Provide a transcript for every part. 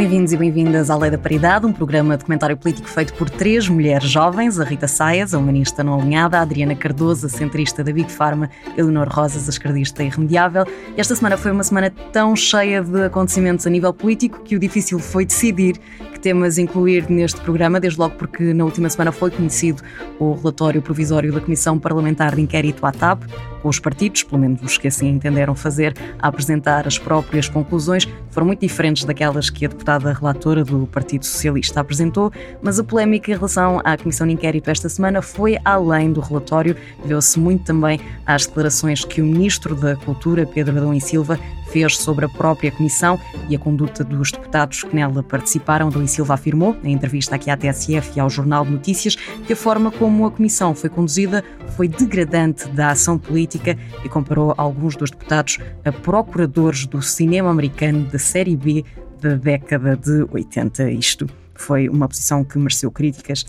Bem-vindos e bem-vindas à Lei da Paridade, um programa de comentário político feito por três mulheres jovens: a Rita Saias, a humanista não alinhada, a Adriana Cardoso, a centrista da Big Pharma, a Eleonor Rosas, a esquerdista irremediável. Esta semana foi uma semana tão cheia de acontecimentos a nível político que o difícil foi decidir que temas incluir neste programa, desde logo porque na última semana foi conhecido o relatório provisório da Comissão Parlamentar de Inquérito à TAP, com os partidos, pelo menos os que assim entenderam fazer, a apresentar as próprias conclusões, foram muito diferentes daquelas que a deputada relatora do Partido Socialista apresentou, mas a polémica em relação à Comissão de Inquérito esta semana foi além do relatório, deu-se muito também às declarações que o Ministro da Cultura, Pedro Adão e Silva, fez sobre a própria Comissão e a conduta dos deputados que nela participaram. E Silva afirmou, em entrevista aqui à TSF e ao Jornal de Notícias, que a forma como a Comissão foi conduzida foi degradante da ação política e comparou alguns dos deputados a procuradores do cinema americano da série B da década de 80. Isto foi uma posição que mereceu críticas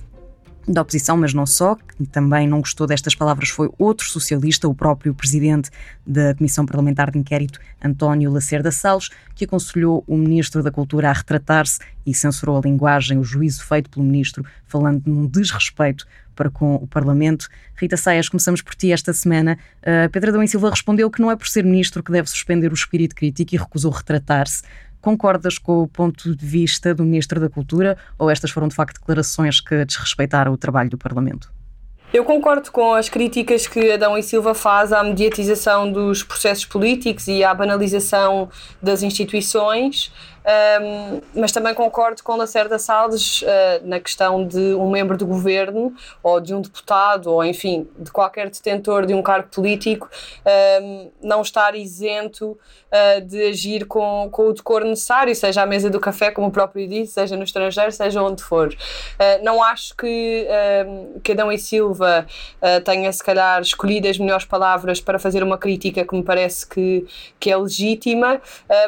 da oposição, mas não só, que também não gostou destas palavras foi outro socialista, o próprio presidente da Comissão Parlamentar de Inquérito, António Lacerda Salles, que aconselhou o Ministro da Cultura a retratar-se e censurou a linguagem, o juízo feito pelo Ministro, falando num desrespeito para com o Parlamento. Rita Saias, começamos por ti esta semana. Uh, Pedro Adão e Silva respondeu que não é por ser Ministro que deve suspender o espírito crítico e recusou retratar-se. Concordas com o ponto de vista do Ministro da Cultura ou estas foram de facto declarações que desrespeitaram o trabalho do Parlamento? Eu concordo com as críticas que Adão e Silva faz à mediatização dos processos políticos e à banalização das instituições. Um, mas também concordo com Lacerda Salles uh, na questão de um membro do governo ou de um deputado ou, enfim, de qualquer detentor de um cargo político um, não estar isento uh, de agir com, com o decoro necessário, seja à mesa do café, como o próprio disse, seja no estrangeiro, seja onde for. Uh, não acho que, Adão e Silva tenha, se calhar, escolhido as melhores palavras para fazer uma crítica que me parece que, que é legítima,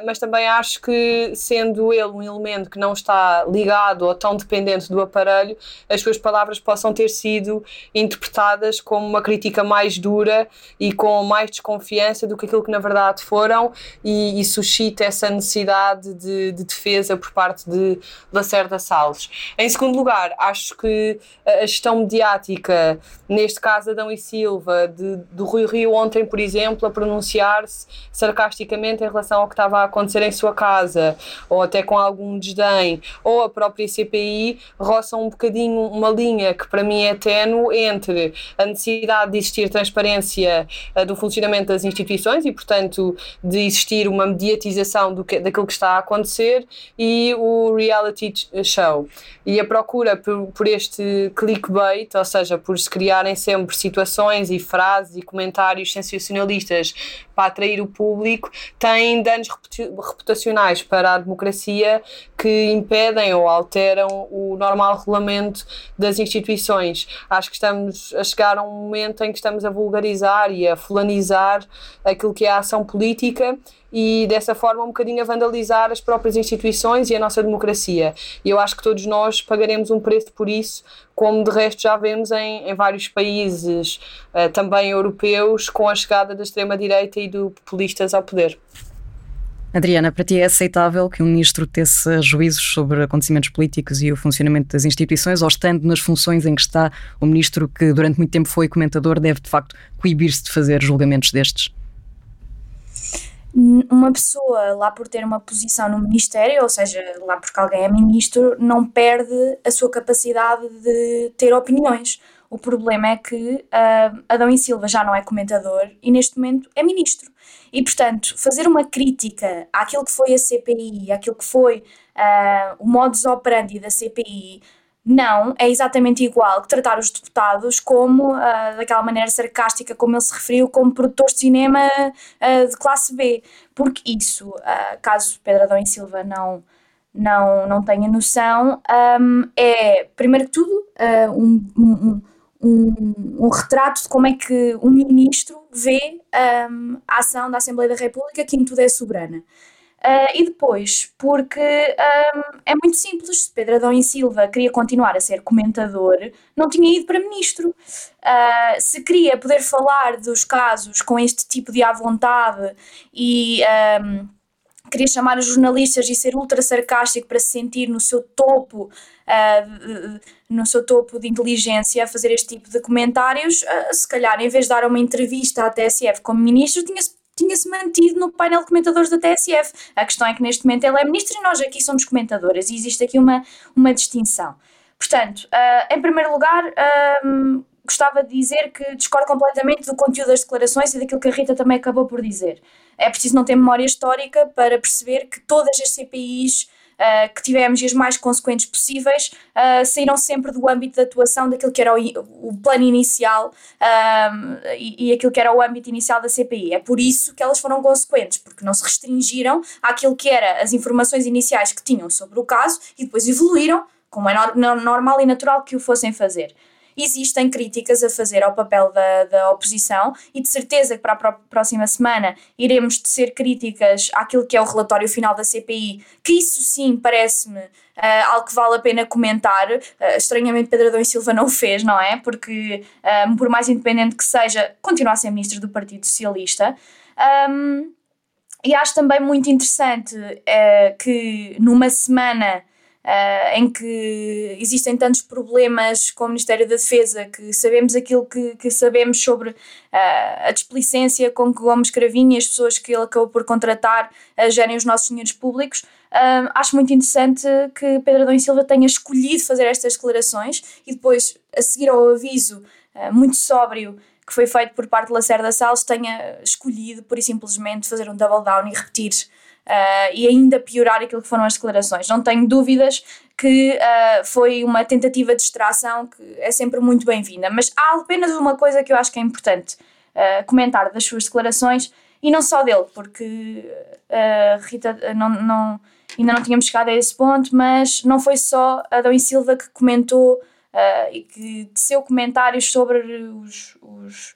mas também acho que sendo ele um elemento que não está ligado ou tão dependente do aparelho, as suas palavras possam ter sido interpretadas como uma crítica mais dura e com mais desconfiança do que aquilo que na verdade foram e, e suscita essa necessidade de, de, defesa por parte de Lacerda Salles. Em segundo lugar, acho que a gestão mediática, neste caso Adão e Silva, de, do Rui Rio ontem, por exemplo, a pronunciar-se sarcasticamente em relação ao que estava a acontecer em sua casa, ou até com algum desdém, ou a própria CPI, roçam um bocadinho uma linha que para mim é ténue entre a necessidade de existir transparência do funcionamento das instituições e, portanto, de existir uma mediatização do que, daquilo que está a acontecer e o reality show. E a procura por, por este clickbait, ou seja, por se criarem sempre situações e frases e comentários sensacionalistas para atrair o público, tem danos reputacionais para a democracia que impedem ou alteram o normal regulamento das instituições. Acho que estamos a chegar a um momento em que estamos a vulgarizar e a fulanizar aquilo que é a ação política e dessa forma um bocadinho a vandalizar as próprias instituições e a nossa democracia. E eu acho que todos nós pagaremos um preço por isso, como de resto já vemos em, em vários países, uh, também europeus, com a chegada da extrema-direita e do populistas ao poder. Adriana, para ti é aceitável que um ministro tesse juízos sobre acontecimentos políticos e o funcionamento das instituições, ou estando nas funções em que está o ministro que durante muito tempo foi comentador, deve de facto coibir-se de fazer julgamentos destes? Uma pessoa, lá por ter uma posição no Ministério, ou seja, lá porque alguém é ministro, não perde a sua capacidade de ter opiniões. O problema é que uh, Adão e Silva já não é comentador e neste momento é ministro. E, portanto, fazer uma crítica àquilo que foi a CPI, àquilo que foi uh, o modus operandi da CPI, não é exatamente igual que tratar os deputados como, uh, daquela maneira sarcástica como ele se referiu, como produtores de cinema uh, de classe B. Porque isso, uh, caso Pedro Adão e Silva não, não, não tenha noção, um, é, primeiro que tudo, um, um um, um, retrato de como é que um ministro vê um, a ação da Assembleia da República, que em tudo é soberana. Uh, e depois, porque um, é muito simples, Pedro Adão e Silva queria continuar a ser comentador, não tinha ido para ministro. Uh, se queria poder falar dos casos com este tipo de à vontade e queria chamar os jornalistas e ser ultra sarcástico para se sentir no seu topo, uh, no seu topo de inteligência a fazer este tipo de comentários, uh, se calhar em vez de dar uma entrevista à TSF como ministro, tinha-se tinha-se mantido no painel de comentadores da TSF. A questão é que neste momento ele é ministro e nós aqui somos comentadoras e existe aqui uma, uma distinção. Portanto, uh, em primeiro lugar, gostava de dizer que discordo completamente do conteúdo das declarações e daquilo que a Rita também acabou por dizer. É preciso não ter memória histórica para perceber que todas as CPIs uh, que tivemos e as mais consequentes possíveis uh, saíram sempre do âmbito de atuação daquilo que era o, o plano inicial uh, e, e aquilo que era o âmbito inicial da CPI. É por isso que elas foram consequentes, porque não se restringiram àquilo que eram as informações iniciais que tinham sobre o caso e depois evoluíram, como é no, normal e natural que o fossem fazer existem críticas a fazer ao papel da, da oposição e de certeza que para a próxima semana iremos tecer críticas àquilo que é o relatório final da CPI, que isso sim parece-me uh, algo que vale a pena comentar. Uh, estranhamente, Pedro Adão e Silva não o fez, não é? Porque, uh, por mais independente que seja, continua a ser ministro do Partido Socialista. Um, e acho também muito interessante que numa semana uh, em que existem tantos problemas com o Ministério da Defesa, que sabemos aquilo que, que sabemos sobre uh, a displicência com que Gomes Cravinho e as pessoas que ele acabou por contratar uh, gerem os nossos dinheiros públicos. Uh, acho muito interessante que Pedro Adão e Silva tenha escolhido fazer estas declarações e depois, a seguir ao aviso muito sóbrio que foi feito por parte de Lacerda Salles, tenha escolhido, por e simplesmente, fazer um double down e repetir uh, e ainda piorar aquilo que foram as declarações. Não tenho dúvidas que uh, foi uma tentativa de distração que é sempre muito bem-vinda, mas há apenas uma coisa que eu acho que é importante uh, comentar das suas declarações e não só dele, porque Rita não, não, ainda não tínhamos chegado a esse ponto, mas não foi só Adão e Silva que comentou e que teceu comentários sobre os, os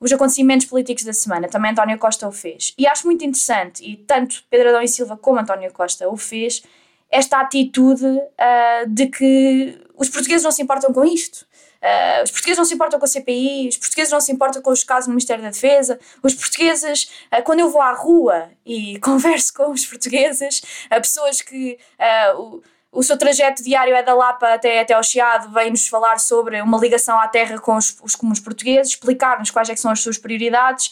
os acontecimentos políticos da semana. Também António Costa o fez. E acho muito interessante, e tanto Pedro Adão e Silva como António Costa o fez, esta atitude uh, de que os portugueses não se importam com isto. Uh, os portugueses não se importam com a CPI, os portugueses não se importam com os casos no Ministério da Defesa, os portugueses, uh, quando eu vou à rua e converso com os portugueses, uh, pessoas que o seu trajeto diário é da Lapa até, até ao Chiado, vem-nos falar sobre uma ligação à terra com os, os comuns portugueses, explicar-nos quais é são as suas prioridades,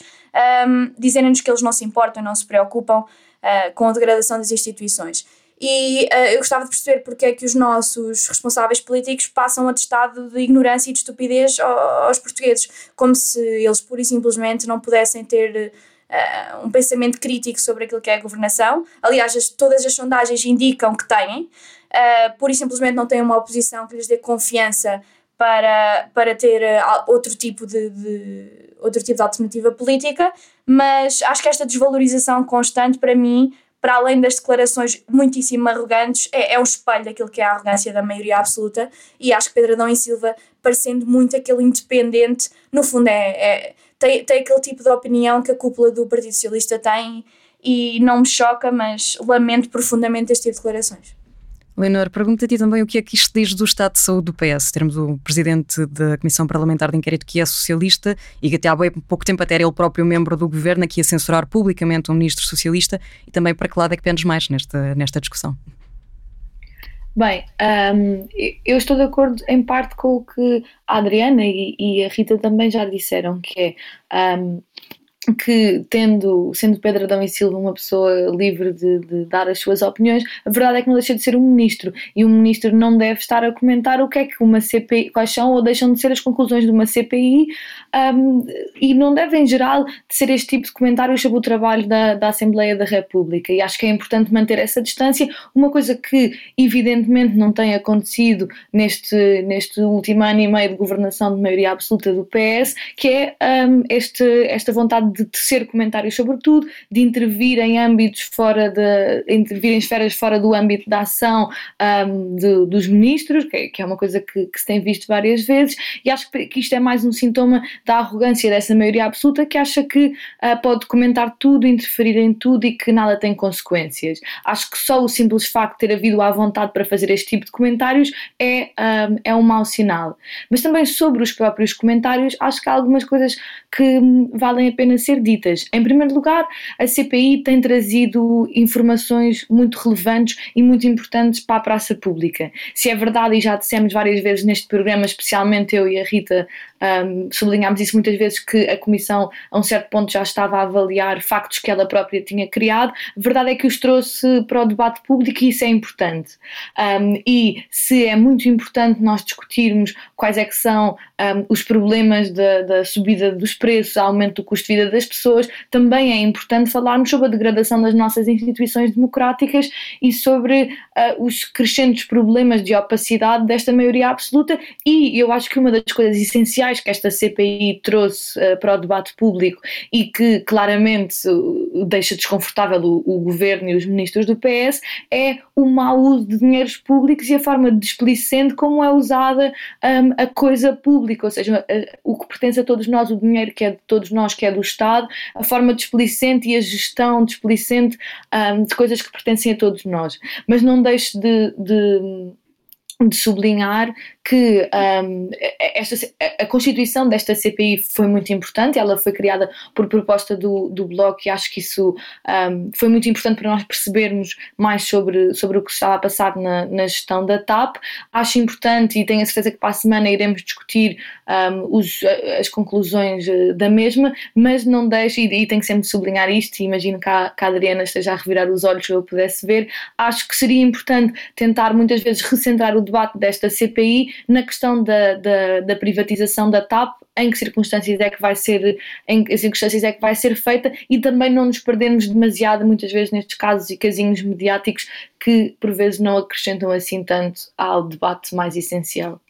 um, dizendo-nos que eles não se importam, não se preocupam uh, com a degradação das instituições. E uh, eu gostava de perceber porque é que os nossos responsáveis políticos passam atestado de ignorância e de estupidez aos portugueses, como se eles pura e simplesmente não pudessem ter uh, um pensamento crítico sobre aquilo que é a governação. Aliás, as, todas as sondagens indicam que têm, uh, pura e simplesmente não têm uma oposição que lhes dê confiança para, para ter uh, outro tipo de, de, outro tipo de alternativa política, mas acho que esta desvalorização constante para mim para além das declarações muitíssimo arrogantes, é, é um espelho daquilo que é a arrogância da maioria absoluta. E acho que Pedro Adão e Silva, parecendo muito aquele independente, no fundo é, é tem, tem aquele tipo de opinião que a cúpula do Partido Socialista tem e não me choca, mas lamento profundamente este tipo de declarações. Leonor, pergunto a ti também o que é que isto diz do estado de saúde do PS. Termos o presidente da Comissão Parlamentar de Inquérito que é socialista e que até há bem pouco tempo até era ele próprio membro do governo aqui a censurar publicamente um ministro socialista e também para que lado é que pendes mais nesta, nesta discussão? Bem, um, eu estou de acordo em parte com o que a Adriana e, e a Rita também já disseram, que é um, que tendo, sendo Pedro Adão e Silva uma pessoa livre de, de, dar as suas opiniões, a verdade é que não deixa de ser um ministro. E um ministro não deve estar a comentar o que é que uma CPI, quais são ou deixam de ser as conclusões de uma CPI um, e não deve em geral ser este tipo de comentários sobre o trabalho da, da Assembleia da República. E acho que é importante manter essa distância, uma coisa que evidentemente não tem acontecido neste, neste último ano e meio de governação de maioria absoluta do PS, que é um, este, esta vontade de tecer comentários sobre tudo, de intervir em âmbitos fora de. intervir em esferas fora do âmbito da ação um, de, dos ministros, que, que, é uma coisa que, que, se tem visto várias vezes, e acho que, isto é mais um sintoma da arrogância dessa maioria absoluta que acha que uh, pode comentar tudo, interferir em tudo e que nada tem consequências. Acho que só o simples facto de ter havido à vontade para fazer este tipo de comentários é, um, é um mau sinal. Mas também sobre os próprios comentários, acho que há algumas coisas que valem a pena ser ditas. Em primeiro lugar, a CPI tem trazido informações muito relevantes e muito importantes para a praça pública. Se é verdade, e já dissemos várias vezes neste programa, especialmente eu e a Rita, um, sublinhámos isso muitas vezes que a Comissão, a um certo ponto, já estava a avaliar factos que ela própria tinha criado. A verdade é que os trouxe para o debate público e isso é importante. Um, e se é muito importante nós discutirmos quais é que são um, os problemas da, da, subida dos preços, aumento do custo de vida das pessoas, também é importante falarmos sobre a degradação das nossas instituições democráticas e sobre uh, os crescentes problemas de opacidade desta maioria absoluta. E eu acho que uma das coisas essenciais que esta CPI trouxe uh, para o debate público e que claramente uh, deixa desconfortável o, o governo e os ministros do PS é o mau uso de dinheiros públicos e a forma displicente como é usada um, a coisa pública, ou seja, o que pertence a todos nós, o dinheiro que é de todos nós, que é do Estado, a forma displicente e a gestão displicente um, de coisas que pertencem a todos nós. Mas não deixe de, de de sublinhar que um, esta, a constituição desta CPI foi muito importante, ela foi criada por proposta do, do Bloco e acho que isso um, foi muito importante para nós percebermos mais sobre, sobre o que estava a passar na, na gestão da TAP. Acho importante e tenho a certeza que para a semana iremos discutir um, os, as conclusões eh, da mesma, mas não deixe, e, e tenho sempre sublinhar isto, e imagino que a, que a Adriana esteja a revirar os olhos se eu pudesse ver, acho que seria importante tentar muitas vezes recentrar o debate desta CPI na questão da, da, da, privatização da TAP, em que circunstâncias é que vai ser, em que circunstâncias é que vai ser feita e também não nos perdermos demasiado muitas vezes nestes casos e casinhos mediáticos que por vezes não acrescentam assim tanto ao debate mais essencial.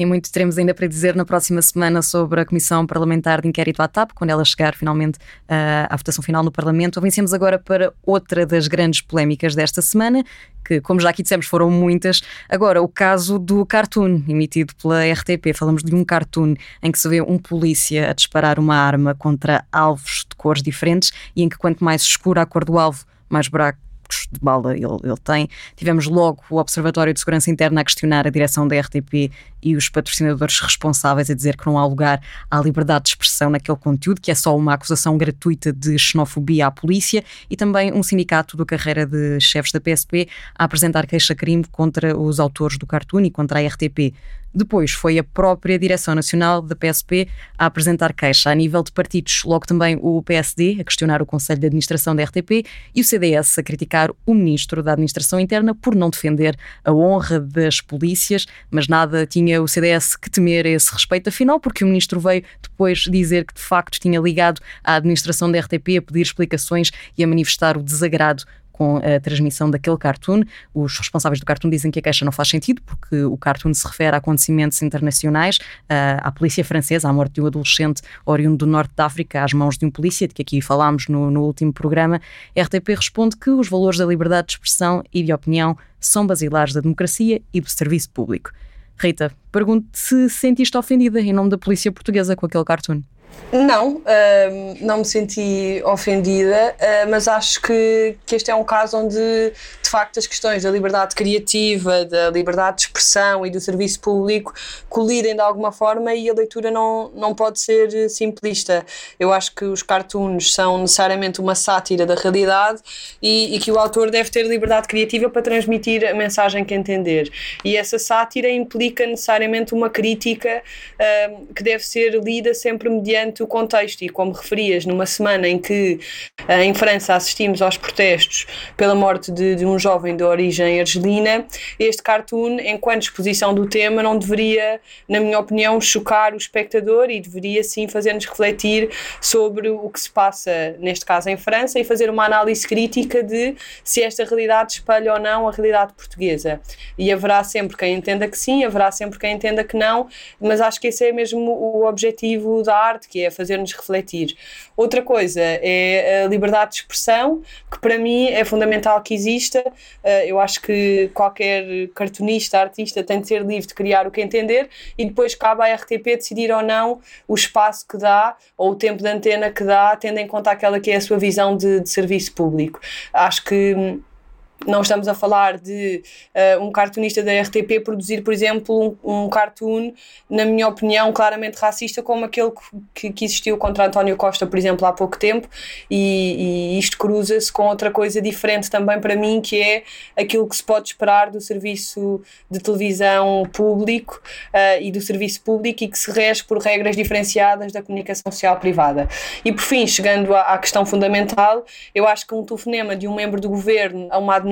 E muito teremos ainda para dizer na próxima semana sobre a Comissão Parlamentar de Inquérito à TAP, quando ela chegar finalmente uh, à votação final no Parlamento. Avancemos agora para outra das grandes polémicas desta semana, que, como já aqui dissemos, foram muitas. Agora, o caso do cartoon emitido pela RTP. Falamos de um cartoon em que se vê um polícia a disparar uma arma contra alvos de cores diferentes e em que, quanto mais escura a cor do alvo, mais buraco de bala ele, ele tem. Tivemos logo o Observatório de Segurança Interna a questionar a direção da RTP e os patrocinadores responsáveis a dizer que não há lugar à liberdade de expressão naquele conteúdo, que é só uma acusação gratuita de xenofobia à polícia, e também um sindicato da carreira de chefes da PSP a apresentar queixa-crime contra os autores do cartoon e contra a RTP. Depois foi a própria Direção Nacional da PSP a apresentar queixa a nível de partidos, logo também o PSD a questionar o Conselho de Administração da RTP e o CDS a criticar o Ministro da Administração Interna por não defender a honra das polícias, mas nada tinha o CDS que temer a esse respeito, afinal, porque o Ministro veio depois dizer que de facto tinha ligado à administração da RTP a pedir explicações e a manifestar o desagrado com a transmissão daquele cartoon. Os responsáveis do cartoon dizem que a queixa não faz sentido, porque o cartoon se refere a acontecimentos internacionais, à polícia francesa, à morte de um adolescente oriundo do norte da África, às mãos de um polícia, de que aqui falámos no, no último programa. RTP responde que os valores da liberdade de expressão e de opinião são basilares da democracia e do serviço público. Rita, pergunto se sentiste ofendida em nome da polícia portuguesa com aquele cartoon. Não, não me senti ofendida, uh, mas acho que, que este é um caso onde, de facto, as questões da liberdade criativa, da liberdade de expressão e do serviço público colidem de alguma forma e a leitura não, não pode ser simplista. Eu acho que os cartoons são necessariamente uma sátira da realidade e, e que o autor deve ter liberdade criativa para transmitir a mensagem que entender. E essa sátira implica necessariamente uma crítica que deve ser lida sempre mediante mediante o contexto. E como referias, numa semana em que eh, em França assistimos aos protestos pela morte de, de um jovem de origem argelina, este cartoon, enquanto exposição do tema, não deveria, na minha opinião, chocar o espectador e deveria sim fazer-nos refletir sobre o que se passa, neste caso em França, e fazer uma análise crítica de se esta realidade espelha ou não a realidade portuguesa. E haverá sempre quem entenda que sim, haverá sempre quem entenda que não, mas acho que esse é mesmo o objetivo da arte, que é fazer-nos refletir. Outra coisa é a liberdade de expressão, que para mim é fundamental que exista. Eh, eu acho que qualquer cartunista, artista tem de ser livre de criar o que entender e depois cabe à RTP decidir ou não o espaço que dá ou o tempo de antena que dá, tendo em conta aquela que é a sua visão de, de serviço público. Acho que não estamos a falar de uh, um cartunista da RTP produzir, por exemplo, um, um, cartoon, na minha opinião, claramente racista, como aquele que, que existiu contra António Costa, por exemplo, há pouco tempo, e, e isto cruza-se com outra coisa diferente também para mim, que é aquilo que se pode esperar do serviço de televisão público uh, e do serviço público e que se rege por regras diferenciadas da comunicação social privada. E por fim, chegando à, à questão fundamental, eu acho que um telefonema de um membro do governo a uma administração,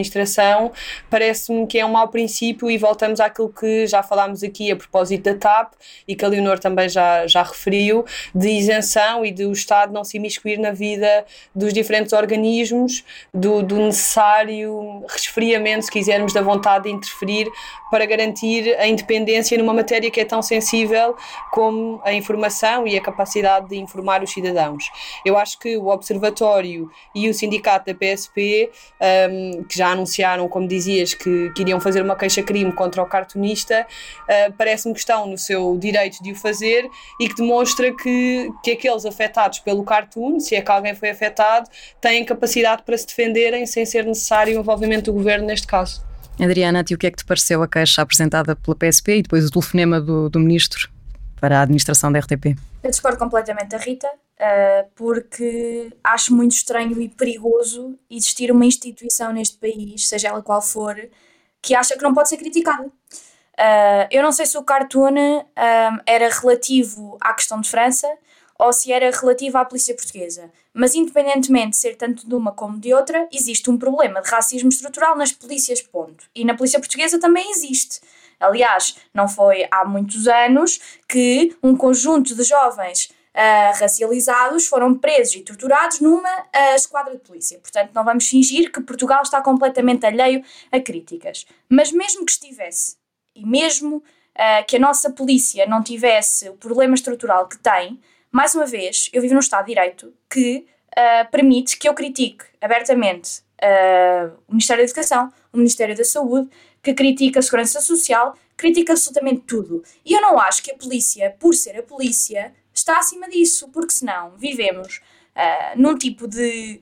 parece-me que é um mau princípio e voltamos àquilo que já falámos aqui a propósito da TAP e que a Leonor também já, já referiu, de isenção e de o Estado não se imiscuir na vida dos diferentes organismos, do, do necessário resfriamento, se quisermos, da vontade de interferir para garantir a independência numa matéria que é tão sensível como a informação e a capacidade de informar os cidadãos. Eu acho que o Observatório e o sindicato da PSP, um, que já anunciaram, como dizias, que, que iriam fazer uma queixa-crime contra o cartunista, uh, parece-me que estão no seu direito de o fazer e que demonstra que, que aqueles afetados pelo cartoon, se é que alguém foi afetado, têm capacidade para se defenderem sem ser necessário o envolvimento do governo neste caso. Adriana, e o que é que te pareceu a queixa apresentada pela PSP e depois o telefonema do, do ministro para a administração da RTP? Eu discordo completamente da Rita, uh, porque acho muito estranho e perigoso existir uma instituição neste país, seja ela qual for, que acha que não pode ser criticada. Uh, eu não sei se o cartoon uh, era relativo à questão de França, ou se era relativa à polícia portuguesa. Mas, independentemente de ser tanto de uma como de outra, existe um problema de racismo estrutural nas polícias, ponto. E na polícia portuguesa também existe. Aliás, não foi há muitos anos que um conjunto de jovens uh, racializados foram presos e torturados numa uh, esquadra de polícia. Portanto, não vamos fingir que Portugal está completamente alheio a críticas. Mas, mesmo que estivesse, e mesmo uh, que a nossa polícia não tivesse o problema estrutural que tem, mais uma vez, eu vivo num Estado de Direito que permite que eu critique abertamente o Ministério da Educação, o Ministério da Saúde, que critica a Segurança Social, critica absolutamente tudo. E eu não acho que a polícia, por ser a polícia, está acima disso, porque senão vivemos uh, num tipo de,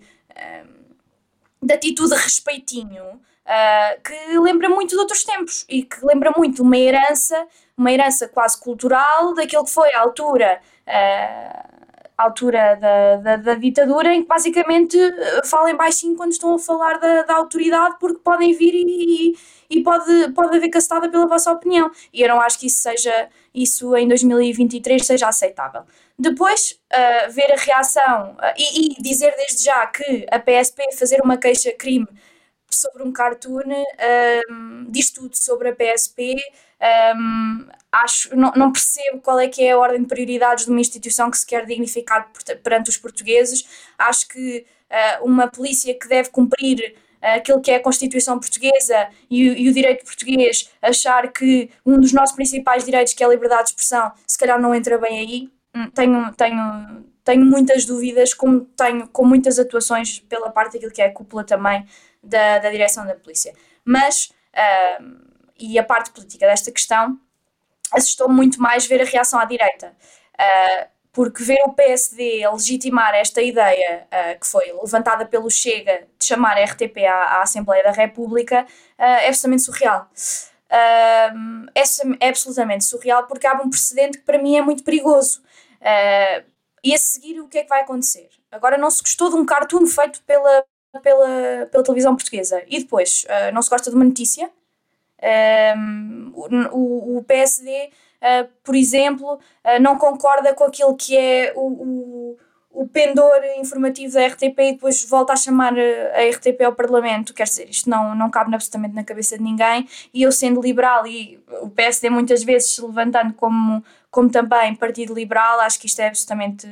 de atitude de respeitinho Uh, que lembra muito de outros tempos e que lembra muito uma herança, uma herança quase cultural daquilo que foi a altura, uh, altura da, da, da, ditadura, em que basicamente uh, falem baixinho quando estão a falar da, da autoridade, porque podem vir e, e, e, pode, pode haver castada pela vossa opinião. E eu não acho que isso seja, isso em 2023 seja aceitável. Depois, uh, ver a reação uh, e, e, dizer desde já que a PSP fazer uma queixa-crime sobre um cartoon, diz tudo sobre a PSP. Um, acho, não, não, percebo qual é que é a ordem de prioridades de uma instituição que se quer dignificar perante os portugueses. Acho que uh, uma polícia que deve cumprir uh, aquilo que é a Constituição portuguesa e, e, o direito português, achar que um dos nossos principais direitos, que é a liberdade de expressão, se calhar não entra bem aí. Hum, tenho, tenho, tenho muitas dúvidas, como tenho com muitas atuações pela parte daquilo que é a cúpula também da, da direção da polícia. Mas, uh, e a parte política desta questão, assustou muito mais ver a reação à direita. Uh, porque ver o PSD legitimar esta ideia uh, que foi levantada pelo Chega de chamar a RTP à, à Assembleia da República uh, é absolutamente surreal. Uh, é, é, absolutamente surreal porque abre um precedente que para mim é muito perigoso. e a seguir, o que é que vai acontecer? Agora, não se gostou de um cartoon feito pela pela, pela televisão portuguesa. E depois, não se gosta de uma notícia. O, o, PSD, ah, por exemplo, uh, não concorda com aquilo que é o, o, o, pendor informativo da RTP e depois volta a chamar a RTP ao Parlamento. Quer dizer, isto não, não cabe absolutamente na cabeça de ninguém. E eu, sendo liberal e o PSD muitas vezes se levantando como, como também Partido Liberal, acho que isto é absolutamente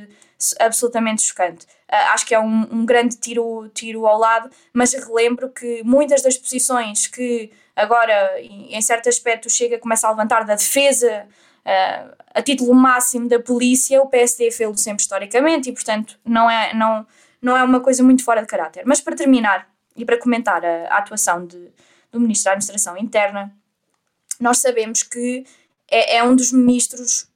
absolutamente chocante. Uh, acho que é um, um, grande tiro, tiro ao lado, mas relembro que muitas das posições que agora, em, certo aspecto, chega começa a levantar da defesa uh, a título máximo da polícia, o PSD fez-lo sempre historicamente e, portanto, não é, não, não é uma coisa muito fora de caráter. Mas para terminar e para comentar a, a atuação de, do Ministro da Administração Interna, nós sabemos que é, é um dos ministros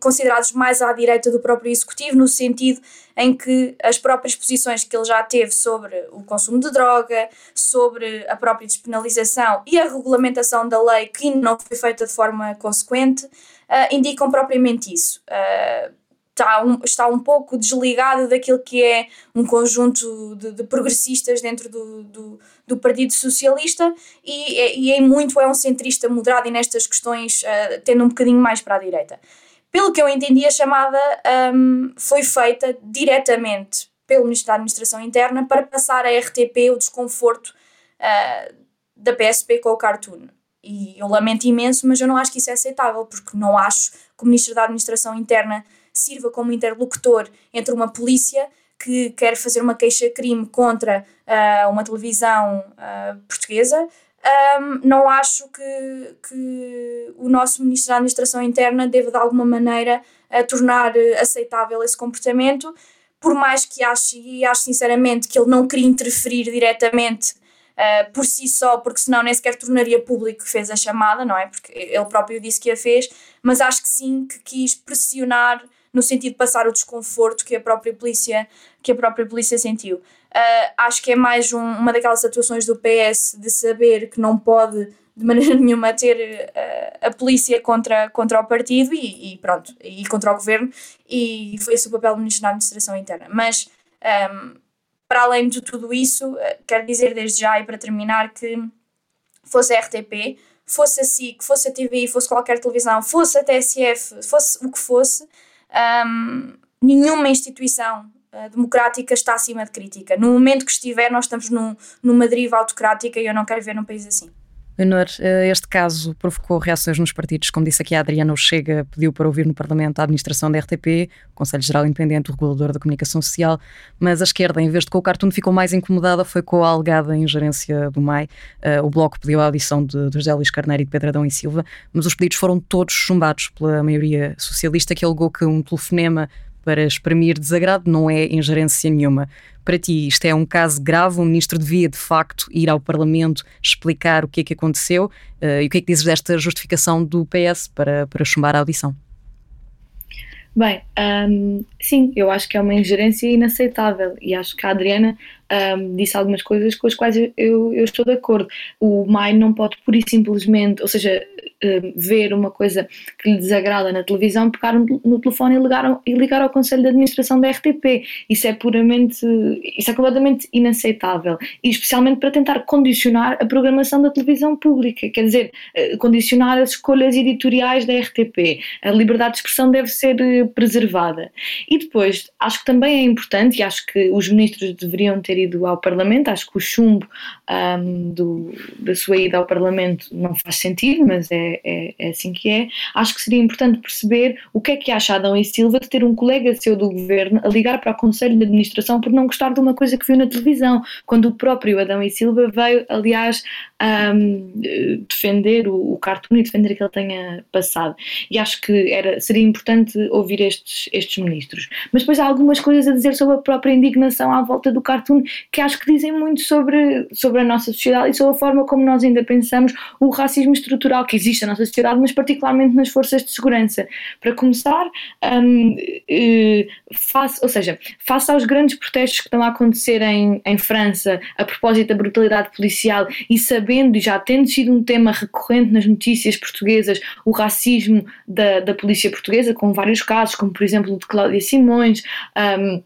considerados mais à direita do próprio executivo, no sentido em que as próprias posições que ele já teve sobre o consumo de droga, sobre a própria despenalização e a regulamentação da lei, que não foi feita de forma consequente, uh, indicam propriamente isso. Uh, está um, está um pouco desligado daquilo que é um conjunto de, de progressistas dentro do, do, do, Partido Socialista e, e, em muito é um centrista moderado e nestas questões uh, tendo um bocadinho mais para a direita. Pelo que eu entendi, a chamada um, foi feita diretamente pelo Ministro da Administração Interna para passar à RTP o desconforto uh, da PSP com o cartoon. E eu lamento imenso, mas eu não acho que isso é aceitável, porque não acho que o Ministro da Administração Interna sirva como interlocutor entre uma polícia que quer fazer uma queixa-crime contra uh, uma televisão uh, portuguesa. Um, não acho que, que o nosso Ministro da Administração Interna deva, de alguma maneira, tornar aceitável esse comportamento, por mais que ache, e acho sinceramente, que ele não queria interferir diretamente uh, por si só, porque senão nem sequer tornaria público que fez a chamada, não é? Porque ele próprio disse que a fez, mas acho que sim, que quis pressionar no sentido de passar o desconforto que a própria polícia, que a própria polícia sentiu. Uh, acho que é mais um, uma daquelas atuações do PS de saber que não pode de maneira nenhuma ter uh, a polícia contra, contra o partido e, e, pronto, e contra o governo, e foi esse o papel do Ministro da Administração Interna. Mas, um, para além de tudo isso, uh, quero dizer desde já e para terminar que fosse a RTP, fosse a SIC, fosse a TV, fosse qualquer televisão, fosse a TSF, fosse o que fosse, um, nenhuma instituição democrática está acima de crítica. No momento que estiver, nós estamos num, numa deriva autocrática e eu não quero ver num país assim. Leonor, eh, este caso provocou reações nos partidos. Como disse aqui a Adriana, Chega pediu para ouvir no Parlamento a administração da RTP, o Conselho Geral Independente, o regulador da comunicação social, mas a esquerda, em vez de com o cartoon, ficou mais incomodada, foi com a alegada ingerência do MAI. Uh, o Bloco pediu a audição de, de José Luís Carneiro e de Pedro Adão e Silva, mas os pedidos foram todos chumbados pela maioria socialista, que alegou que um telefonema para exprimir desagrado não é ingerência nenhuma. Para ti, isto é um caso grave? O ministro devia, de facto, ir ao Parlamento explicar o que é que aconteceu uh, e o que é que dizes desta justificação do PS para, para chumbar a audição? Bem, um, sim, eu acho que é uma ingerência inaceitável e acho que a Adriana um, disse algumas coisas com as quais eu, eu, eu, estou de acordo. O MAI não pode pura e simplesmente, ou seja, um, ver uma coisa que lhe desagrada na televisão, pegar no telefone e ligar, e ligar ao Conselho de Administração da RTP. Isso é puramente, isso é completamente inaceitável. E especialmente para tentar condicionar a programação da televisão pública, quer dizer, eh, condicionar as escolhas editoriais da RTP. A liberdade de expressão deve ser eh, preservada. E depois, acho que também é importante, e acho que os ministros deveriam ter ido ao Parlamento. Acho que o chumbo um, do, da sua ida ao Parlamento não faz sentido, mas é, é, é, assim que é. Acho que seria importante perceber o que é que acha Adão e Silva de ter um colega seu do governo a ligar para o Conselho de Administração por não gostar de uma coisa que viu na televisão, quando o próprio Adão e Silva veio, aliás, um, defender o, o cartoon e defender que ele tenha passado. E acho que era, seria importante ouvir estes, estes ministros. Mas depois há algumas coisas a dizer sobre a própria indignação à volta do cartoon que acho que dizem muito sobre, sobre a nossa sociedade e sobre a forma como nós ainda pensamos o racismo estrutural que existe na nossa sociedade, mas particularmente nas forças de segurança. Para começar, um, eh, face, ou seja, face aos grandes protestos que estão a acontecer em, em França a propósito da brutalidade policial e sabendo e já tendo sido um tema recorrente nas notícias portuguesas o racismo da, da polícia portuguesa, com vários casos, como por exemplo o de Cláudia Simões. Um,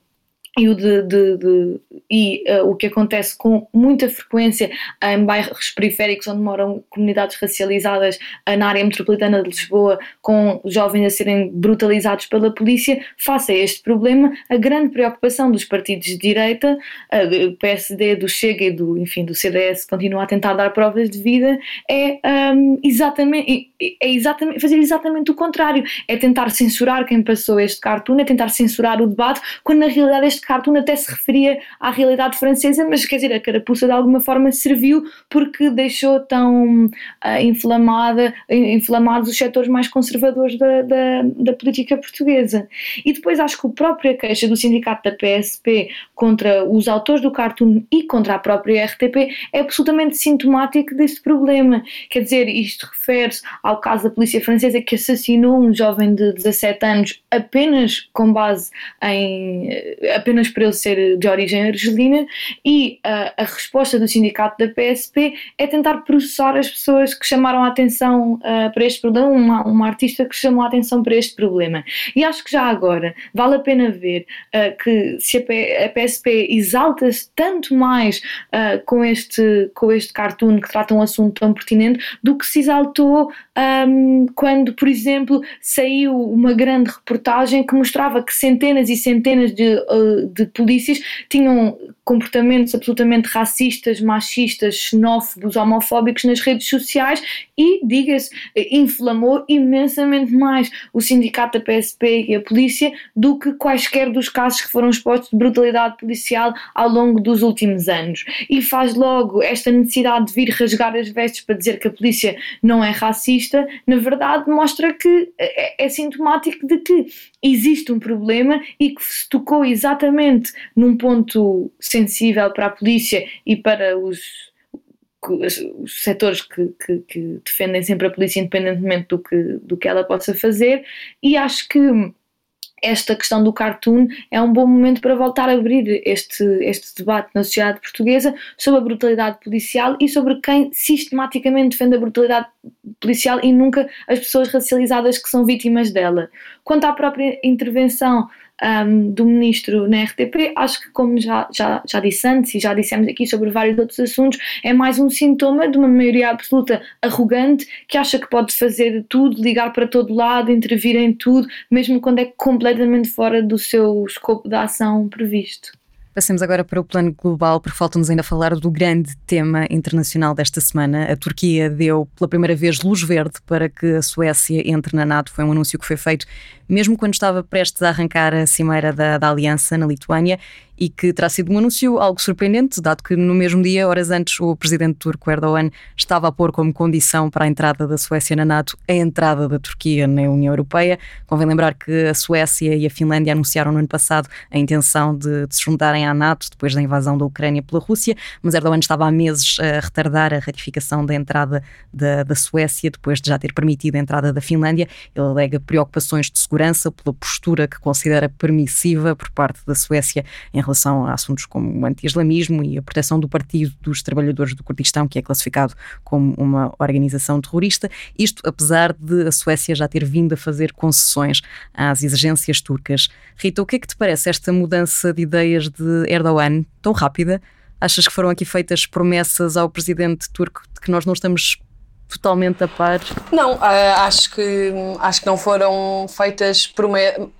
e, o, de, de, de, e uh, o que acontece com muita frequência em bairros periféricos onde moram comunidades racializadas uh, na área metropolitana de Lisboa, com jovens a serem brutalizados pela polícia, face a este problema, a grande preocupação dos partidos de direita, uh, do PSD, do Chega e do, enfim, do CDS, continua a tentar dar provas de vida, é um, exatamente, é exatamente, fazer exatamente o contrário, é tentar censurar quem passou este cartoon, é tentar censurar o debate, quando na realidade este este cartoon até se referia à realidade francesa, mas quer dizer, a carapuça de alguma forma serviu porque deixou tão uh, inflamada, inflamados os setores mais conservadores da, da, da, política portuguesa. E depois acho que a própria queixa do sindicato da PSP contra os autores do cartoon e contra a própria RTP é absolutamente sintomático deste problema. Quer dizer, isto refere-se ao caso da polícia francesa que assassinou um jovem de 17 anos apenas com base em eh, apenas por ele ser de origem argelina e uh, a resposta do sindicato da PSP é tentar processar as pessoas que chamaram a atenção uh, para este problema, uma, uma artista que chamou a atenção para este problema. E acho que já agora vale a pena ver uh, que se a, P, a PSP exalta-se tanto mais com, este, com este cartoon que trata um assunto tão pertinente do que se exaltou um, quando, por exemplo, saiu uma grande reportagem que mostrava que centenas e centenas de, de polícias tinham comportamentos absolutamente racistas, machistas, xenófobos, homofóbicos nas redes sociais e, diga-se, inflamou imensamente mais o sindicato da PSP e a polícia do que quaisquer dos casos que foram expostos de brutalidade policial ao longo dos últimos anos. E faz logo esta necessidade de vir rasgar as vestes para dizer que a polícia não é racista, na verdade mostra que é, é sintomático de que existe um problema e que se tocou exatamente num ponto sensível para a polícia e para os os setores que, que, que, defendem sempre a polícia independentemente do que, do que ela possa fazer e acho que esta questão do cartoon é um bom momento para voltar a abrir este, este debate na sociedade portuguesa sobre a brutalidade policial e sobre quem sistematicamente defende a brutalidade policial e nunca as pessoas racializadas que são vítimas dela. Quanto à própria intervenção um, do ministro na RTP, acho que, como já, já, já disse antes e já dissemos aqui sobre vários outros assuntos, é mais um sintoma de uma maioria absoluta arrogante que acha que pode fazer tudo, ligar para todo lado, intervir em tudo, mesmo quando é completamente fora do seu escopo de ação previsto. Passemos agora para o plano global, porque falta-nos ainda falar do grande tema internacional desta semana. A Turquia deu pela primeira vez luz verde para que a Suécia entre na NATO. Foi um anúncio que foi feito mesmo quando estava prestes a arrancar a cimeira da, da Aliança na Lituânia e que terá sido um anúncio algo surpreendente, dado que no mesmo dia, horas antes, o presidente turco Erdogan estava a pôr como condição para a entrada da Suécia na NATO a entrada da Turquia na União Europeia. Convém lembrar que a Suécia e a Finlândia anunciaram no ano passado a intenção de, de se juntarem à NATO depois da invasão da Ucrânia pela Rússia, mas Erdogan estava há meses a retardar a ratificação da entrada da, da Suécia depois de já ter permitido a entrada da Finlândia. Ele alega preocupações de segurança pela postura que considera permissiva por parte da Suécia em relação a assuntos como o anti-islamismo e a proteção do Partido dos Trabalhadores do Kurdistão, que é classificado como uma organização terrorista. Isto apesar de a Suécia já ter vindo a fazer concessões às exigências turcas. Rita, o que é que te parece esta mudança de ideias de Erdogan tão rápida? Achas que foram aqui feitas promessas ao presidente turco de que nós não estamos totalmente a par? Não, uh, acho, que, acho que não foram feitas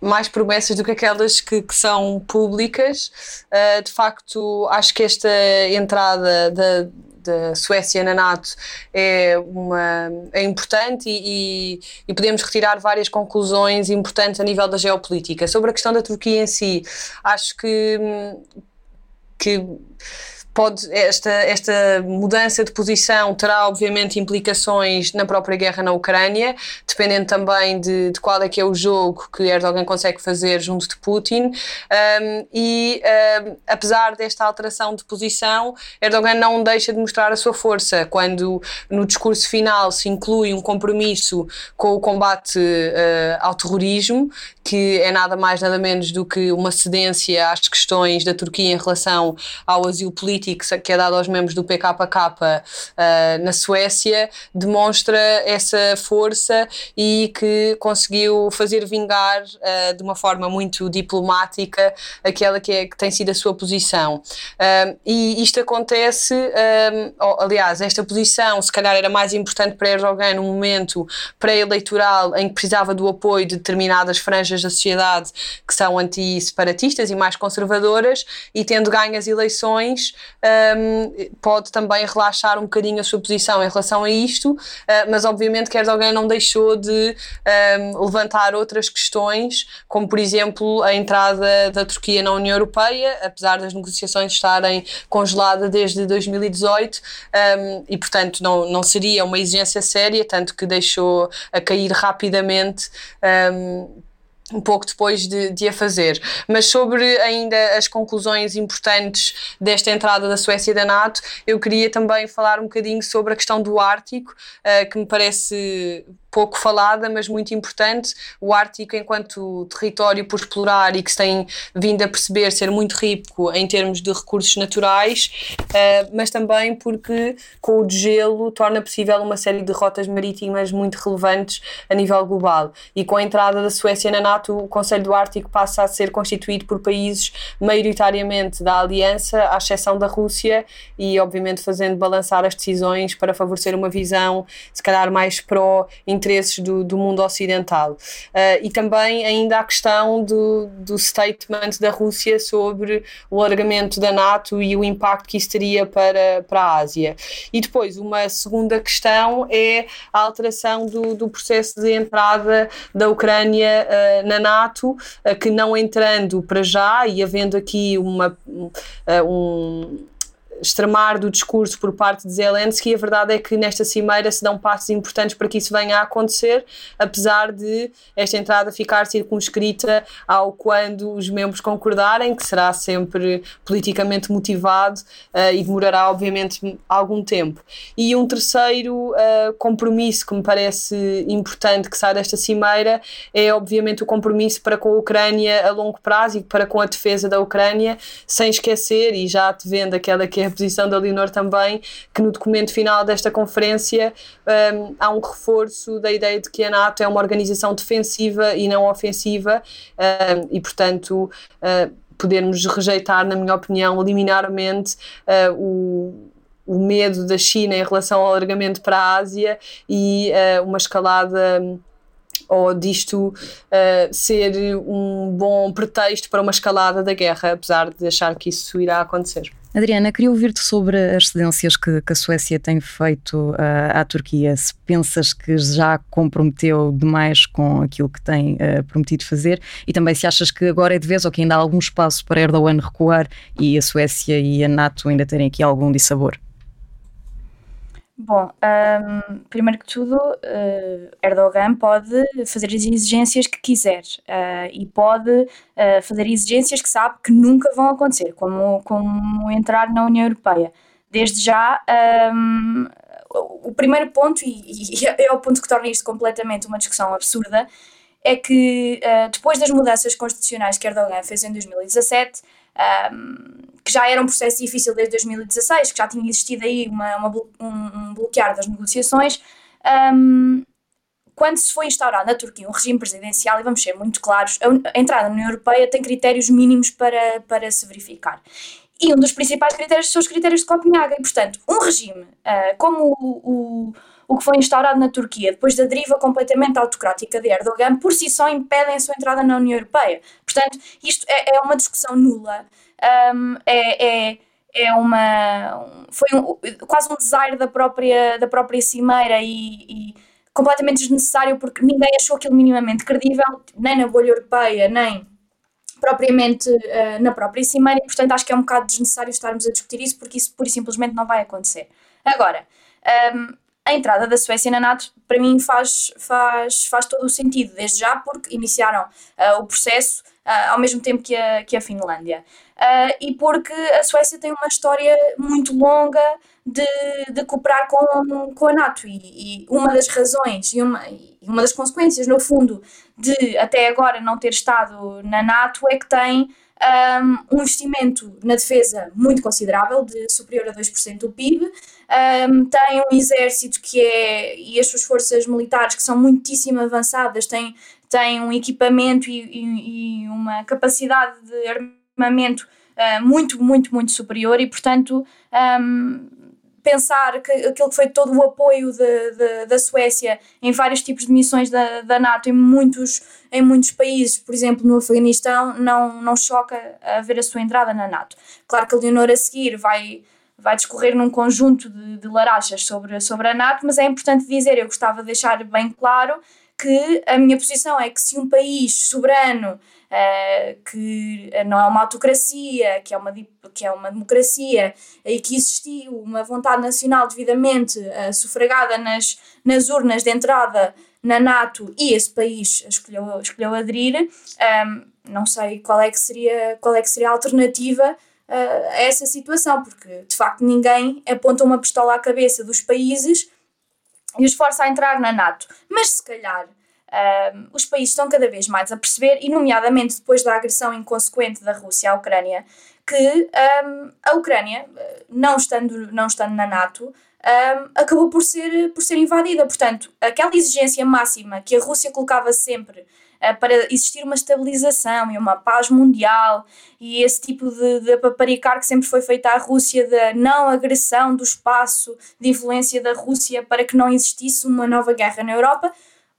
mais promessas do que aquelas que, que são públicas. Uh, de facto, acho que esta entrada da da Suécia na NATO é, uma, é importante e, e, e, podemos retirar várias conclusões importantes a nível da geopolítica. Sobre a questão da Turquia em si, acho que, que pode esta, esta mudança de posição terá obviamente implicações na própria guerra na Ucrânia, dependendo também de, de qual é que é o jogo que Erdogan consegue fazer junto de Putin. Um, e um, apesar desta alteração de posição, Erdogan não deixa de mostrar a sua força quando no discurso final se inclui um compromisso com o combate uh, ao terrorismo, que é nada mais nada menos do que uma cedência às questões da Turquia em relação ao asilo político que é dado aos membros do PKK uh, na Suécia demonstra essa força e que conseguiu fazer vingar uh, de uma forma muito diplomática aquela que, é, que tem sido a sua posição. Uh, e isto acontece, oh, aliás, esta posição se calhar era mais importante para Erdogan num momento pré-eleitoral em que precisava do apoio de determinadas franjas da sociedade que são anti-separatistas e mais conservadoras e tendo ganho as eleições um, pode também relaxar um bocadinho a sua posição em relação a isto, uh, mas obviamente Erdogan não deixou de um, levantar outras questões, como por exemplo a entrada da Turquia na União Europeia, apesar das negociações estarem congeladas desde 2018, um, e portanto não, não seria uma exigência séria, tanto que deixou a cair rapidamente. Um, pouco depois de, de, a fazer. Mas sobre ainda as conclusões importantes desta entrada da Suécia da NATO, eu queria também falar um bocadinho sobre a questão do Ártico, uh, que me parece pouco falada, mas muito importante. O Ártico, enquanto território por explorar e que se tem vindo a perceber ser muito rico em termos de recursos naturais, uh, mas também porque com o gelo torna possível uma série de rotas marítimas muito relevantes a nível global. E com a entrada da Suécia na NATO, o Conselho do Ártico passa a ser constituído por países maioritariamente da Aliança, à exceção da Rússia, e obviamente fazendo balançar as decisões para favorecer uma visão, se calhar, mais pró interesses do, do mundo ocidental. Uh, e também ainda a questão do, do statement da Rússia sobre o alargamento da NATO e o impacto que isso teria para, para a Ásia. E depois, uma segunda questão é a alteração do, do processo de entrada da Ucrânia uh, na NATO, uh, que não entrando para já e havendo aqui uma, um extremar do discurso por parte de Zelensky, a verdade é que nesta cimeira se dão passos importantes para que isso venha a acontecer, apesar de esta entrada ficar circunscrita ao quando os membros concordarem, que será sempre politicamente motivado uh, e demorará, obviamente, algum tempo. E um terceiro uh, compromisso que me parece importante que sai desta cimeira é, obviamente, o compromisso para com a Ucrânia a longo prazo e para com a defesa da Ucrânia, sem esquecer, e já te vendo aquela que é a posição da Leonor também, que no documento final desta conferência um, há um reforço da ideia de que a NATO é uma organização defensiva e não ofensiva um, e, portanto, uh, podermos rejeitar, na minha opinião, liminarmente uh, o o medo da China em relação ao alargamento para a Ásia e uh, uma escalada ou disto uh, ser um bom pretexto para uma escalada da guerra, apesar de achar que isso irá acontecer. Adriana, queria ouvir-te sobre as cedências que, que, a Suécia tem feito uh, à Turquia. Se pensas que já comprometeu demais com aquilo que tem uh, prometido fazer e também se achas que agora é de vez ou que ainda há algum espaço para Erdogan recuar e a Suécia e a NATO ainda terem aqui algum dissabor. Bom, um, primeiro que tudo, uh, Erdogan pode fazer as exigências que quiser uh, e pode uh, fazer exigências que sabe que nunca vão acontecer, como, como entrar na União Europeia. Desde já, um, o primeiro ponto, e, e, é o ponto que torna isto completamente uma discussão absurda, é que depois das mudanças constitucionais que Erdogan fez em 2017, um, que já era um processo difícil desde 2016, que já tinha existido aí uma, uma um, um, bloquear das negociações. Um, quando se foi instaurado na Turquia um regime presidencial, e vamos ser muito claros, a entrada na União Europeia tem critérios mínimos para, para se verificar. E um dos principais critérios são os critérios de Copenhague. E, portanto, um regime uh, como o, o, o, que foi instaurado na Turquia, depois da deriva completamente autocrática de Erdogan, por si só impedem a sua entrada na União Europeia. Portanto, isto é, é uma discussão nula um, é, é, é uma. Foi um, quase um desaire da própria, da própria cimeira e, e completamente desnecessário porque ninguém achou aquilo minimamente credível, nem na bolha europeia, nem propriamente uh, na própria cimeira, e portanto acho que é um bocado desnecessário estarmos a discutir isso porque isso pura e simplesmente não vai acontecer. Agora, um, a entrada da Suécia na NATO para mim faz, faz, faz todo o sentido, desde já porque iniciaram uh, o processo uh, ao mesmo tempo que a, que a Finlândia. Uh, e porque a Suécia tem uma história muito longa de, de cooperar com, com a NATO. E, e uma das razões e uma, e uma das consequências, no fundo, de até agora não ter estado na NATO é que tem um, um investimento na defesa muito considerável, de superior a 2% do PIB, um, tem um exército que é, e as suas forças militares que são muitíssimo avançadas, têm, têm um equipamento e, e, e uma capacidade de armamento uh, muito, muito, muito superior e, portanto, um, pensar que aquilo que foi todo o apoio de, de, da Suécia em vários tipos de missões da, da NATO em muitos, em muitos países, por exemplo no Afeganistão, não, não choca a ver a sua entrada na NATO. Claro que a Leonor a seguir vai, vai discorrer num conjunto de, de larachas sobre, sobre a NATO, mas é importante dizer, eu gostava de deixar bem claro que a minha posição é que se um país soberano uh, que não é uma autocracia, que é uma, que é uma democracia e que existiu uma vontade nacional devidamente uh, sufragada nas, nas urnas de entrada na NATO e esse país escolheu, escolheu aderir, um, ehm, não sei qual é que seria, qual é que seria a alternativa uh, a essa situação, porque de facto ninguém aponta uma pistola à cabeça dos países e os força a entrar na NATO. Mas se calhar um, os países estão cada vez mais a perceber, e nomeadamente depois da agressão inconsequente da Rússia à Ucrânia, que um, a Ucrânia, não estando, não estando na NATO, um, acabou por ser, por ser invadida. Portanto, aquela exigência máxima que a Rússia colocava sempre uh, para existir uma estabilização e uma paz mundial e esse tipo de, de paparicar que sempre foi feita à Rússia da não agressão do espaço de influência da Rússia para que não existisse uma nova guerra na Europa,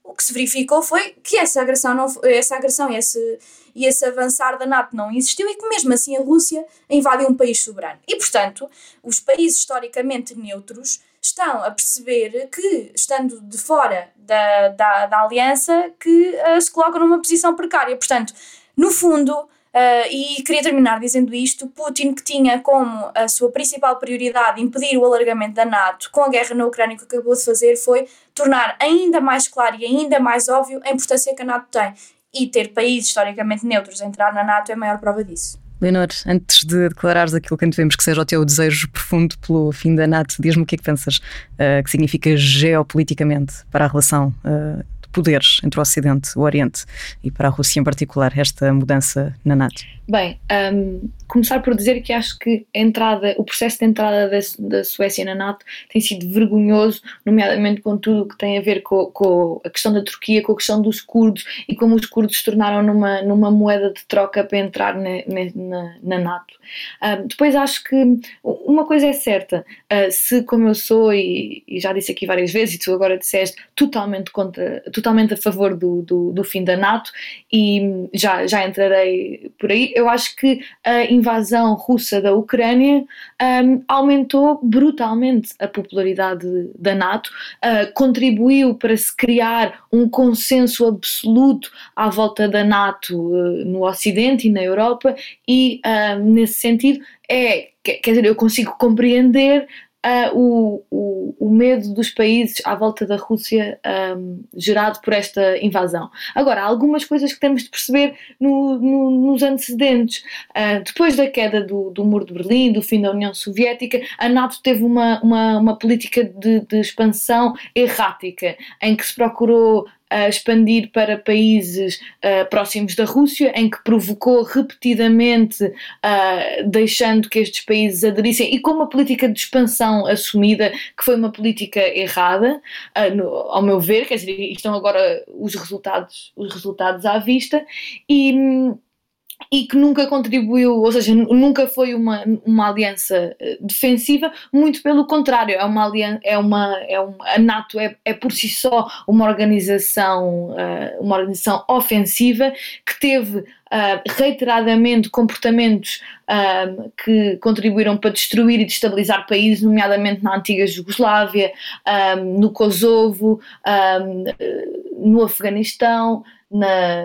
o que se verificou foi que essa agressão, não, essa agressão e esse, e esse avançar da NATO não existiu e que mesmo assim a Rússia invadiu um país soberano. E, portanto, os países historicamente neutros estão a perceber que, estando de fora da, da, da aliança, que uh, se colocam numa posição precária. Portanto, no fundo, Uh, e queria terminar dizendo isto: Putin, que tinha como a sua principal prioridade impedir o alargamento da NATO com a guerra na Ucrânia, que acabou de fazer foi tornar ainda mais claro e ainda mais óbvio a importância que a NATO tem. E ter países historicamente neutros a entrar na NATO é a maior prova disso. Leonor, antes de declarares aquilo que devemos que seja o teu desejo profundo pelo fim da NATO, diz-me o que é que pensas uh, que significa geopoliticamente para a relação uh, poderes entre o Ocidente, o Oriente e para a Rússia em particular, esta mudança na NATO? Bem, um, começar por dizer que acho que a entrada, o processo de entrada da, da Suécia na NATO tem sido vergonhoso, nomeadamente com tudo o que tem a ver com, com, a questão da Turquia, com a questão dos curdos e como os curdos se tornaram numa, numa moeda de troca para entrar na, na, na NATO. Um, depois acho que uma coisa é certa, uh, se como eu sou e, e, já disse aqui várias vezes e tu agora disseste, totalmente contra, totalmente a favor do, do, do fim da NATO e já, já entrarei por aí, eu acho que a invasão russa da Ucrânia um, aumentou brutalmente a popularidade da NATO, uh, contribuiu para se criar um consenso absoluto à volta da NATO uh, no Ocidente e na Europa, e uh, nesse sentido é quer dizer, eu consigo compreender uh, o, o, o, medo dos países à volta da Rússia um, gerado por esta invasão. Agora, há algumas coisas que temos de perceber no, no, nos antecedentes. Uh, depois da queda do, do Muro de Berlim, do fim da União Soviética, a NATO teve uma, uma, uma política de, de expansão errática, em que se procurou a expandir para países uh, próximos da Rússia, em que provocou repetidamente, uh, deixando que estes países aderissem, e com uma política de expansão assumida, que foi uma política errada, uh, no, ao meu ver, quer dizer, estão agora os resultados, os resultados à vista, e. E que nunca contribuiu, ou seja, nunca foi uma, uma aliança eh, defensiva, muito pelo contrário, é uma aliança, é uma, é uma, a NATO é, é por si só uma organização, eh, uma organização ofensiva que teve Uh, reiteradamente comportamentos uh, que contribuíram para destruir e destabilizar países, nomeadamente na antiga Jugoslávia, no Kosovo, no Afeganistão, na,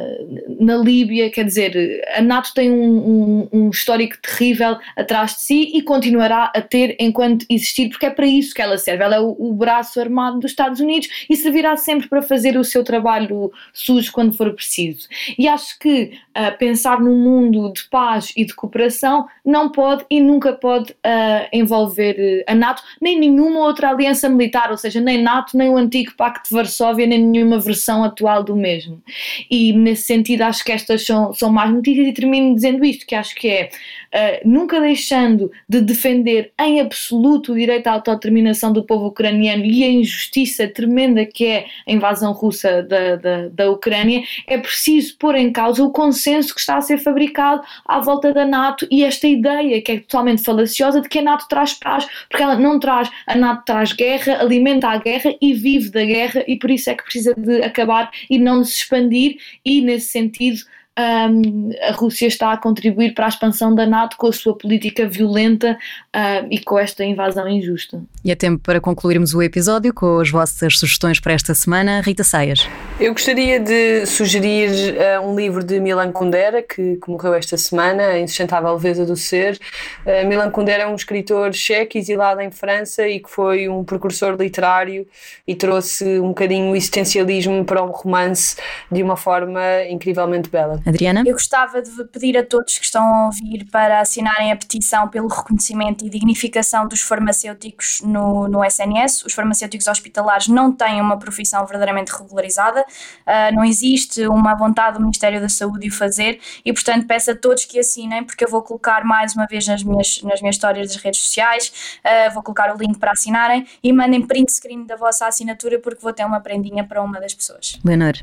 na Líbia, quer dizer, a NATO tem um, um, um, histórico terrível atrás de si e continuará a ter enquanto existir, porque é para isso que ela serve. Ela é o, o braço armado dos Estados Unidos e servirá sempre para fazer o seu trabalho sujo quando for preciso. E acho que uh, pensar num mundo de paz e de cooperação não pode e nunca pode uh, envolver a NATO, nem nenhuma outra aliança militar, ou seja, nem NATO, nem o antigo Pacto de Varsóvia, nem nenhuma versão atual do mesmo. E nesse sentido acho que estas são, são mais notícias e termino dizendo isto, que acho que é uh, nunca deixando de defender em absoluto o direito à autodeterminação do povo ucraniano e a injustiça tremenda que é a invasão russa da, da, da Ucrânia, é preciso pôr em causa o consenso que está a ser fabricado à volta da NATO e esta ideia que é totalmente falaciosa de que a NATO traz paz, porque ela não traz, a NATO traz guerra, alimenta a guerra e vive da guerra e por isso é que precisa de acabar e não de se expandir e nesse sentido um, a Rússia está a contribuir para a expansão da NATO com a sua política violenta uh, e com esta invasão injusta. E é tempo para concluirmos o episódio com as vossas sugestões para esta semana. Rita Saias. Eu gostaria de sugerir uh, um livro de Milan Kundera, que, que, morreu esta semana, A Insustentável Leveza do Ser. Uh, Milan Kundera é um escritor checo exilado em França e que foi um precursor literário e trouxe um bocadinho o existencialismo para o romance de uma forma incrivelmente bela. Adriana? Eu gostava de pedir a todos que estão a ouvir para assinarem a petição pelo reconhecimento e dignificação dos farmacêuticos no, no SNS. Os farmacêuticos hospitalares não têm uma profissão verdadeiramente regularizada, uh, não existe uma vontade do Ministério da Saúde de o fazer e, portanto, peço a todos que assinem, porque eu vou colocar mais uma vez nas minhas, nas minhas histórias das redes sociais, uh, vou colocar o link para assinarem e mandem print screen da vossa assinatura, porque vou ter uma prendinha para uma das pessoas. Leonor.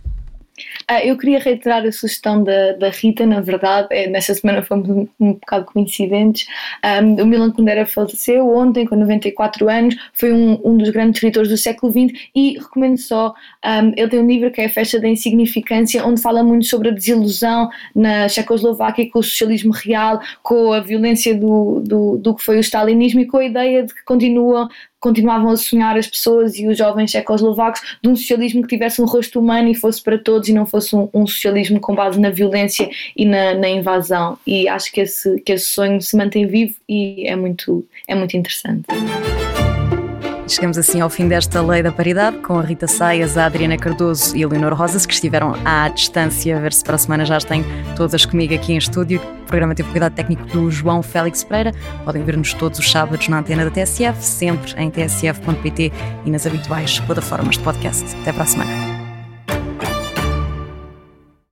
Ah, eu queria reiterar a sugestão da, da Rita, na verdade, é, nesta semana fomos um, um bocado coincidentes. Um, o Milan Kundera faleceu ontem, com 94 anos, foi um, um dos grandes escritores do século XX e recomendo só, um, ele tem um livro que é A Festa da Insignificância, onde fala muito sobre a desilusão na Checoslováquia com o socialismo real, com a violência do, do, do que foi o stalinismo e com a ideia de que continuam continuavam a sonhar as pessoas e os jovens checoslovacos de um socialismo que tivesse um rosto humano e fosse para todos e não fosse um, um socialismo com base na violência e na, na, invasão. E acho que esse, que esse sonho se mantém vivo e é muito, é muito interessante. Chegamos assim ao fim desta Lei da Paridade com a Rita Saias, a Adriana Cardoso e a Leonor Rosas, que estiveram à distância, a ver se para a semana já as têm todas comigo aqui em estúdio. O programa teve cuidado técnico do João Félix Pereira. Podem ver-nos todos os sábados na antena da TSF, sempre em tsf.pt e nas habituais plataformas de podcast. Até para a semana.